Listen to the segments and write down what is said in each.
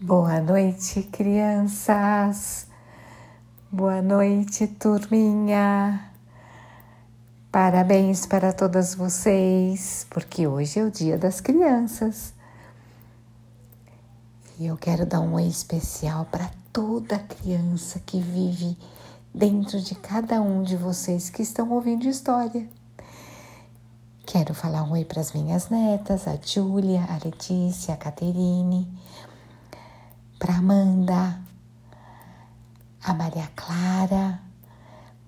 Boa noite, crianças. Boa noite, turminha. Parabéns para todas vocês, porque hoje é o Dia das Crianças. E eu quero dar um oi especial para toda criança que vive dentro de cada um de vocês que estão ouvindo história. Quero falar um oi para as minhas netas, a Júlia, a Letícia, a Caterine para Amanda, a Maria Clara,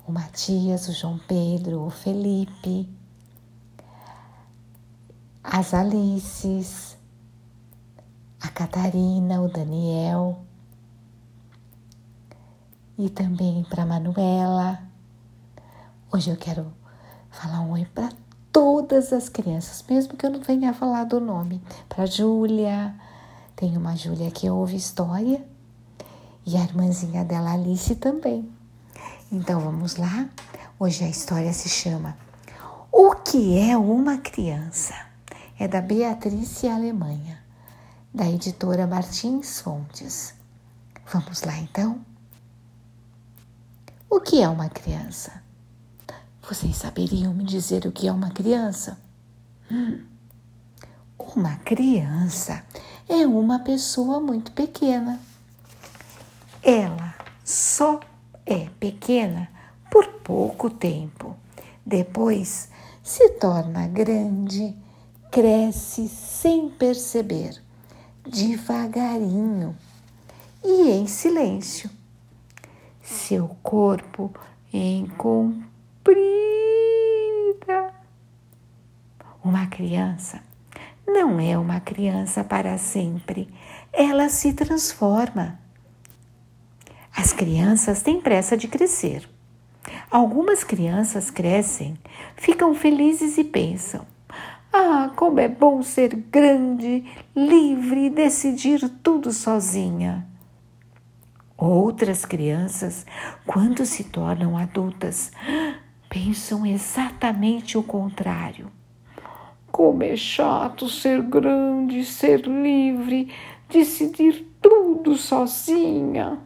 o Matias, o João Pedro, o Felipe, as Alices, a Catarina, o Daniel e também para Manuela. Hoje eu quero falar um oi para todas as crianças, mesmo que eu não venha falar do nome, para Júlia, tem uma Júlia que ouve história e a irmãzinha dela, Alice, também. Então vamos lá? Hoje a história se chama O que é uma criança? É da Beatriz Alemanha, da editora Martins Fontes. Vamos lá então? O que é uma criança? Vocês saberiam me dizer o que é uma criança? Hum. Uma criança é uma pessoa muito pequena. Ela só é pequena por pouco tempo. Depois se torna grande, cresce sem perceber, devagarinho e em silêncio. Seu corpo em comprida. Uma criança não é uma criança para sempre, ela se transforma. As crianças têm pressa de crescer. Algumas crianças crescem, ficam felizes e pensam: Ah, como é bom ser grande, livre e decidir tudo sozinha. Outras crianças, quando se tornam adultas, pensam exatamente o contrário. Como é chato ser grande, ser livre, decidir tudo sozinha.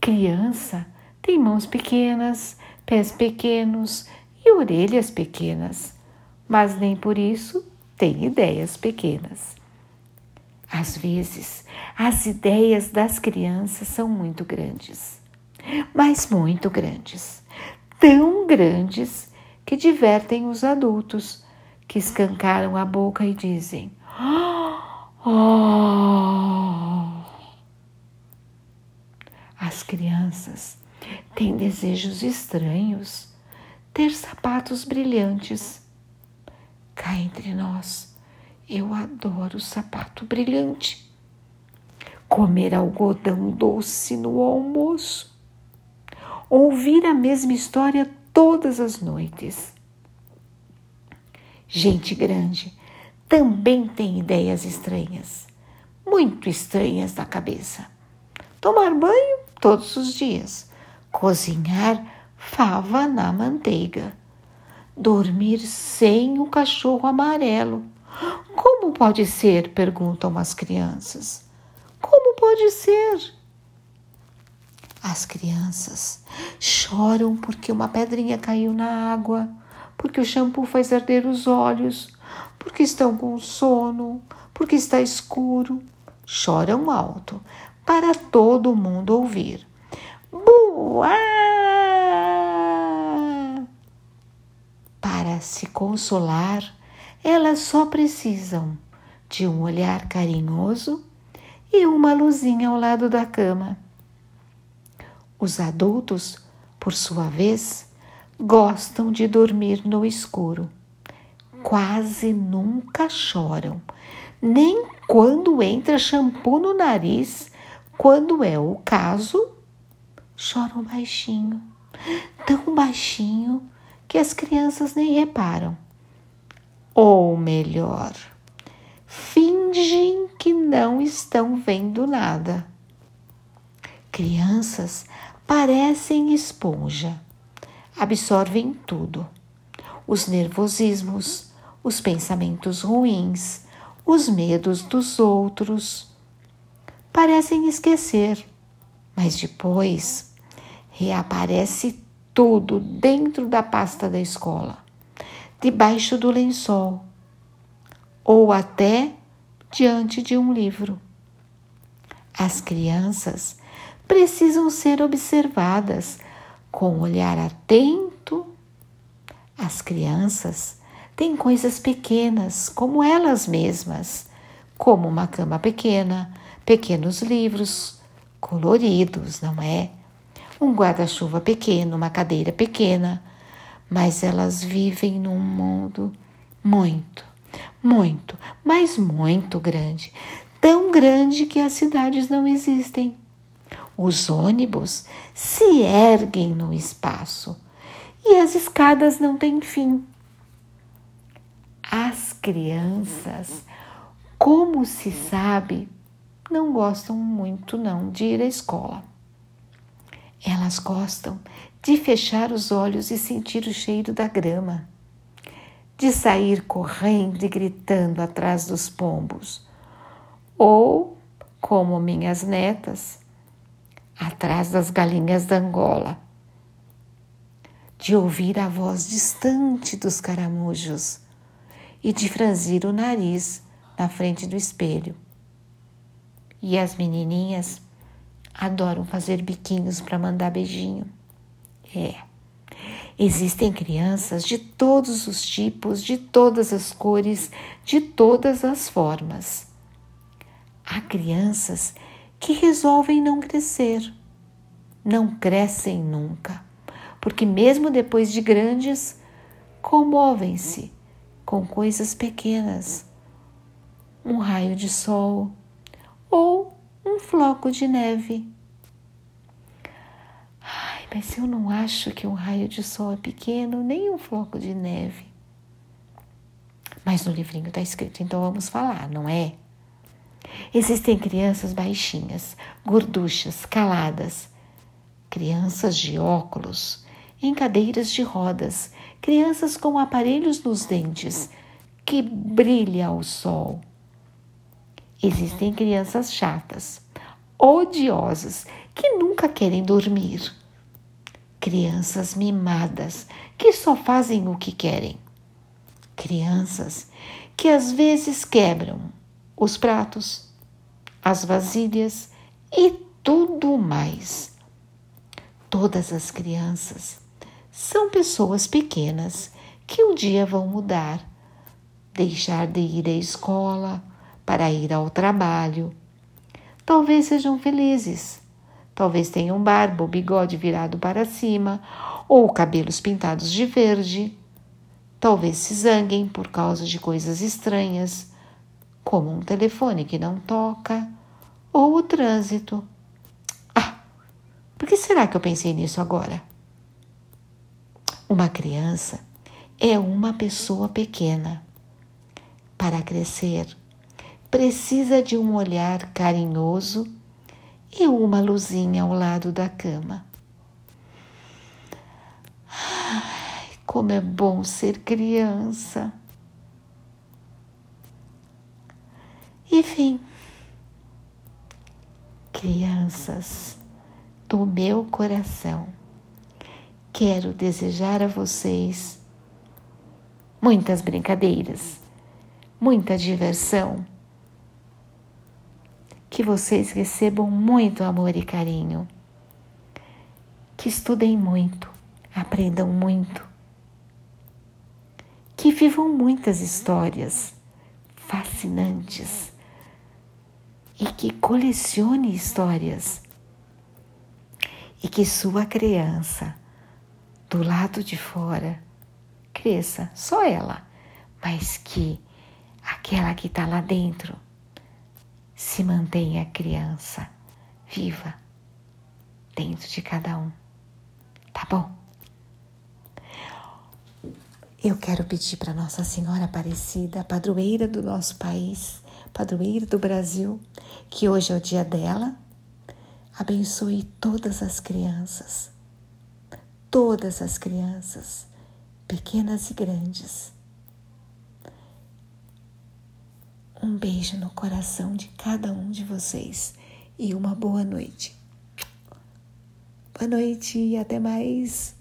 Criança tem mãos pequenas, pés pequenos e orelhas pequenas, mas nem por isso tem ideias pequenas. Às vezes, as ideias das crianças são muito grandes, mas muito grandes, tão grandes que divertem os adultos, que escancaram a boca e dizem: Oh! As crianças têm desejos estranhos, ter sapatos brilhantes. Cá entre nós, eu adoro sapato brilhante. Comer algodão doce no almoço. Ouvir a mesma história todas as noites. Gente grande também tem ideias estranhas, muito estranhas na cabeça. Tomar banho todos os dias, cozinhar fava na manteiga, dormir sem o cachorro amarelo. Como pode ser? perguntam as crianças. Como pode ser? As crianças choram porque uma pedrinha caiu na água, porque o shampoo faz arder os olhos, porque estão com sono, porque está escuro. Choram alto para todo mundo ouvir. Boa! Para se consolar, elas só precisam de um olhar carinhoso e uma luzinha ao lado da cama. Os adultos, por sua vez, gostam de dormir no escuro. Quase nunca choram, nem quando entra shampoo no nariz, quando é o caso, choram baixinho, tão baixinho que as crianças nem reparam. Ou melhor, fingem que não estão vendo nada. Crianças parecem esponja, absorvem tudo: os nervosismos, os pensamentos ruins, os medos dos outros. Parecem esquecer, mas depois reaparece tudo dentro da pasta da escola, debaixo do lençol ou até diante de um livro. As crianças precisam ser observadas com olhar atento. As crianças têm coisas pequenas, como elas mesmas, como uma cama pequena, pequenos livros coloridos, não é? Um guarda-chuva pequeno, uma cadeira pequena, mas elas vivem num mundo muito, muito, mas muito grande tão grande que as cidades não existem. Os ônibus se erguem no espaço e as escadas não têm fim. As crianças, como se sabe, não gostam muito não de ir à escola. Elas gostam de fechar os olhos e sentir o cheiro da grama, de sair correndo e gritando atrás dos pombos, ou, como minhas netas, atrás das galinhas da Angola, de ouvir a voz distante dos caramujos e de franzir o nariz na frente do espelho. E as menininhas adoram fazer biquinhos para mandar beijinho. É. Existem crianças de todos os tipos, de todas as cores, de todas as formas. Há crianças que resolvem não crescer, não crescem nunca, porque mesmo depois de grandes, comovem-se com coisas pequenas, um raio de sol ou um floco de neve. Ai, mas eu não acho que um raio de sol é pequeno, nem um floco de neve. Mas no livrinho está escrito, então vamos falar, não é? Existem crianças baixinhas, gorduchas, caladas, crianças de óculos, em cadeiras de rodas, crianças com aparelhos nos dentes, que brilha ao sol. Existem crianças chatas, odiosas, que nunca querem dormir. Crianças mimadas, que só fazem o que querem. Crianças que às vezes quebram os pratos, as vasilhas e tudo mais. Todas as crianças são pessoas pequenas que um dia vão mudar, deixar de ir à escola para ir ao trabalho. Talvez sejam felizes, talvez tenham barba ou bigode virado para cima ou cabelos pintados de verde. Talvez se zanguem por causa de coisas estranhas como um telefone que não toca ou o trânsito. Ah, por que será que eu pensei nisso agora? Uma criança é uma pessoa pequena. Para crescer, precisa de um olhar carinhoso e uma luzinha ao lado da cama. Ai, como é bom ser criança! Enfim, crianças do meu coração, quero desejar a vocês muitas brincadeiras, muita diversão, que vocês recebam muito amor e carinho, que estudem muito, aprendam muito, que vivam muitas histórias fascinantes e que colecione histórias e que sua criança do lado de fora cresça, só ela, mas que aquela que está lá dentro se mantenha criança viva dentro de cada um. Tá bom? Eu quero pedir para Nossa Senhora Aparecida, padroeira do nosso país, padroeira do Brasil, que hoje é o dia dela, abençoe todas as crianças, todas as crianças, pequenas e grandes. Um beijo no coração de cada um de vocês e uma boa noite. Boa noite e até mais.